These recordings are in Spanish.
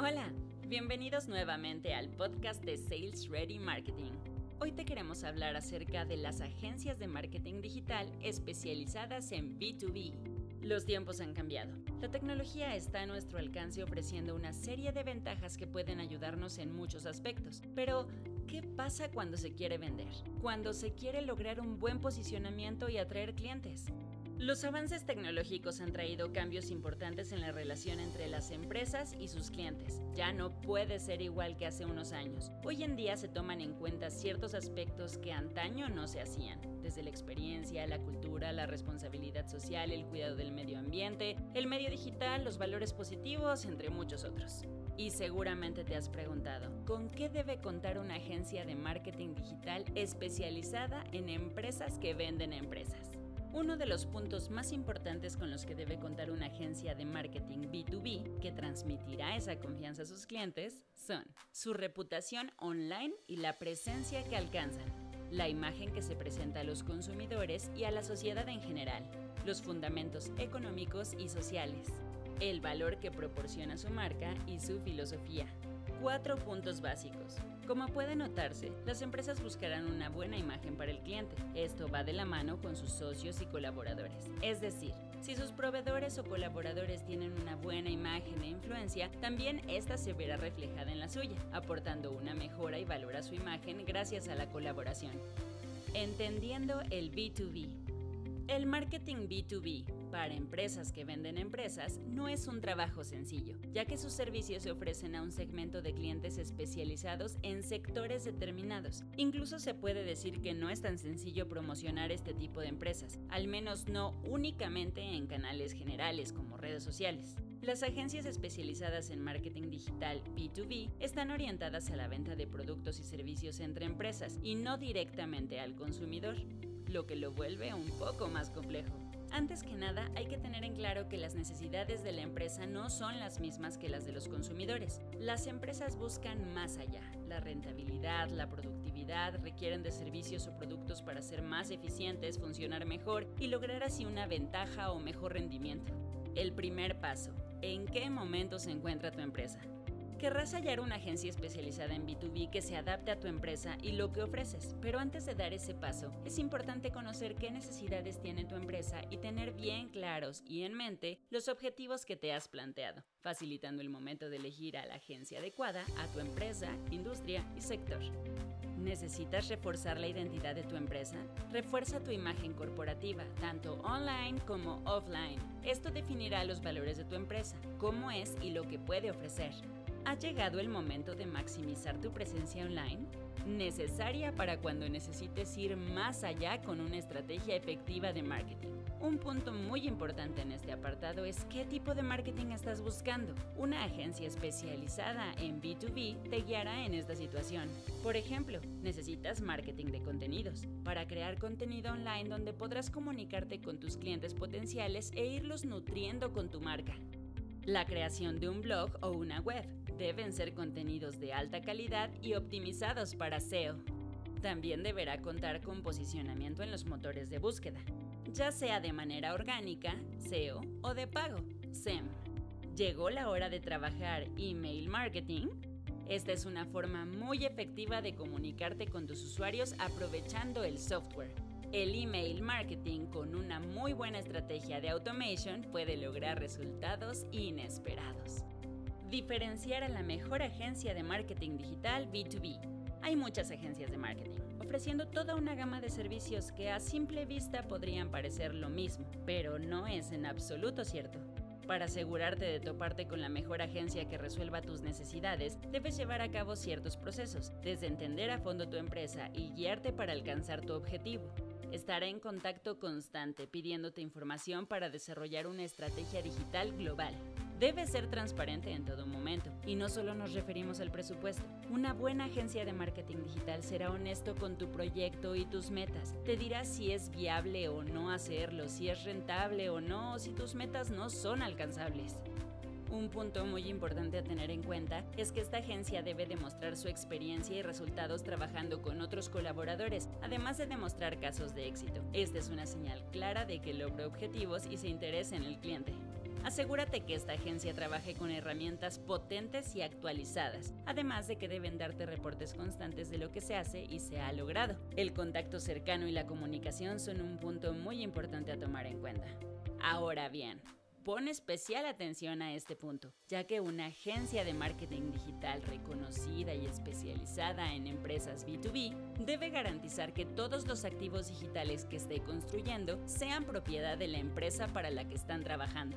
Hola, bienvenidos nuevamente al podcast de Sales Ready Marketing. Hoy te queremos hablar acerca de las agencias de marketing digital especializadas en B2B. Los tiempos han cambiado. La tecnología está a nuestro alcance ofreciendo una serie de ventajas que pueden ayudarnos en muchos aspectos. Pero, ¿qué pasa cuando se quiere vender? Cuando se quiere lograr un buen posicionamiento y atraer clientes. Los avances tecnológicos han traído cambios importantes en la relación entre las empresas y sus clientes. Ya no puede ser igual que hace unos años. Hoy en día se toman en cuenta ciertos aspectos que antaño no se hacían, desde la experiencia, la cultura, la responsabilidad social, el cuidado del medio ambiente, el medio digital, los valores positivos, entre muchos otros. Y seguramente te has preguntado, ¿con qué debe contar una agencia de marketing digital especializada en empresas que venden empresas? Uno de los puntos más importantes con los que debe contar una agencia de marketing B2B que transmitirá esa confianza a sus clientes son su reputación online y la presencia que alcanzan, la imagen que se presenta a los consumidores y a la sociedad en general, los fundamentos económicos y sociales, el valor que proporciona su marca y su filosofía, Cuatro puntos básicos. Como puede notarse, las empresas buscarán una buena imagen para el cliente. Esto va de la mano con sus socios y colaboradores. Es decir, si sus proveedores o colaboradores tienen una buena imagen e influencia, también esta se verá reflejada en la suya, aportando una mejora y valor a su imagen gracias a la colaboración. Entendiendo el B2B. El marketing B2B para empresas que venden empresas no es un trabajo sencillo, ya que sus servicios se ofrecen a un segmento de clientes especializados en sectores determinados. Incluso se puede decir que no es tan sencillo promocionar este tipo de empresas, al menos no únicamente en canales generales como redes sociales. Las agencias especializadas en marketing digital B2B están orientadas a la venta de productos y servicios entre empresas y no directamente al consumidor, lo que lo vuelve un poco más complejo. Antes que nada, hay que tener en claro que las necesidades de la empresa no son las mismas que las de los consumidores. Las empresas buscan más allá. La rentabilidad, la productividad requieren de servicios o productos para ser más eficientes, funcionar mejor y lograr así una ventaja o mejor rendimiento. El primer paso. ¿En qué momento se encuentra tu empresa? Querrás hallar una agencia especializada en B2B que se adapte a tu empresa y lo que ofreces, pero antes de dar ese paso, es importante conocer qué necesidades tiene tu empresa y tener bien claros y en mente los objetivos que te has planteado, facilitando el momento de elegir a la agencia adecuada a tu empresa, industria y sector. ¿Necesitas reforzar la identidad de tu empresa? Refuerza tu imagen corporativa, tanto online como offline. Esto definirá los valores de tu empresa, cómo es y lo que puede ofrecer. ¿Ha llegado el momento de maximizar tu presencia online? Necesaria para cuando necesites ir más allá con una estrategia efectiva de marketing. Un punto muy importante en este apartado es qué tipo de marketing estás buscando. Una agencia especializada en B2B te guiará en esta situación. Por ejemplo, necesitas marketing de contenidos para crear contenido online donde podrás comunicarte con tus clientes potenciales e irlos nutriendo con tu marca. La creación de un blog o una web deben ser contenidos de alta calidad y optimizados para SEO. También deberá contar con posicionamiento en los motores de búsqueda, ya sea de manera orgánica, SEO, o de pago, SEM. ¿Llegó la hora de trabajar email marketing? Esta es una forma muy efectiva de comunicarte con tus usuarios aprovechando el software. El email marketing con una muy buena estrategia de automation puede lograr resultados inesperados. Diferenciar a la mejor agencia de marketing digital B2B. Hay muchas agencias de marketing, ofreciendo toda una gama de servicios que a simple vista podrían parecer lo mismo, pero no es en absoluto cierto. Para asegurarte de toparte con la mejor agencia que resuelva tus necesidades, debes llevar a cabo ciertos procesos, desde entender a fondo tu empresa y guiarte para alcanzar tu objetivo. Estará en contacto constante pidiéndote información para desarrollar una estrategia digital global debe ser transparente en todo momento. Y no solo nos referimos al presupuesto. Una buena agencia de marketing digital será honesto con tu proyecto y tus metas. Te dirá si es viable o no hacerlo, si es rentable o no, si tus metas no son alcanzables. Un punto muy importante a tener en cuenta es que esta agencia debe demostrar su experiencia y resultados trabajando con otros colaboradores, además de demostrar casos de éxito. Esta es una señal clara de que logra objetivos y se interesa en el cliente. Asegúrate que esta agencia trabaje con herramientas potentes y actualizadas, además de que deben darte reportes constantes de lo que se hace y se ha logrado. El contacto cercano y la comunicación son un punto muy importante a tomar en cuenta. Ahora bien, Pon especial atención a este punto, ya que una agencia de marketing digital reconocida y especializada en empresas B2B debe garantizar que todos los activos digitales que esté construyendo sean propiedad de la empresa para la que están trabajando.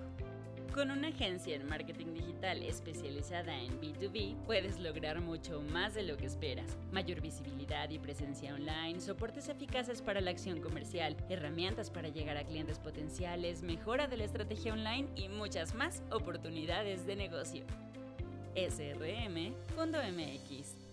Con una agencia en marketing digital especializada en B2B, puedes lograr mucho más de lo que esperas. Mayor visibilidad y presencia online, soportes eficaces para la acción comercial, herramientas para llegar a clientes potenciales, mejora de la estrategia online y muchas más oportunidades de negocio. SRM Fondo MX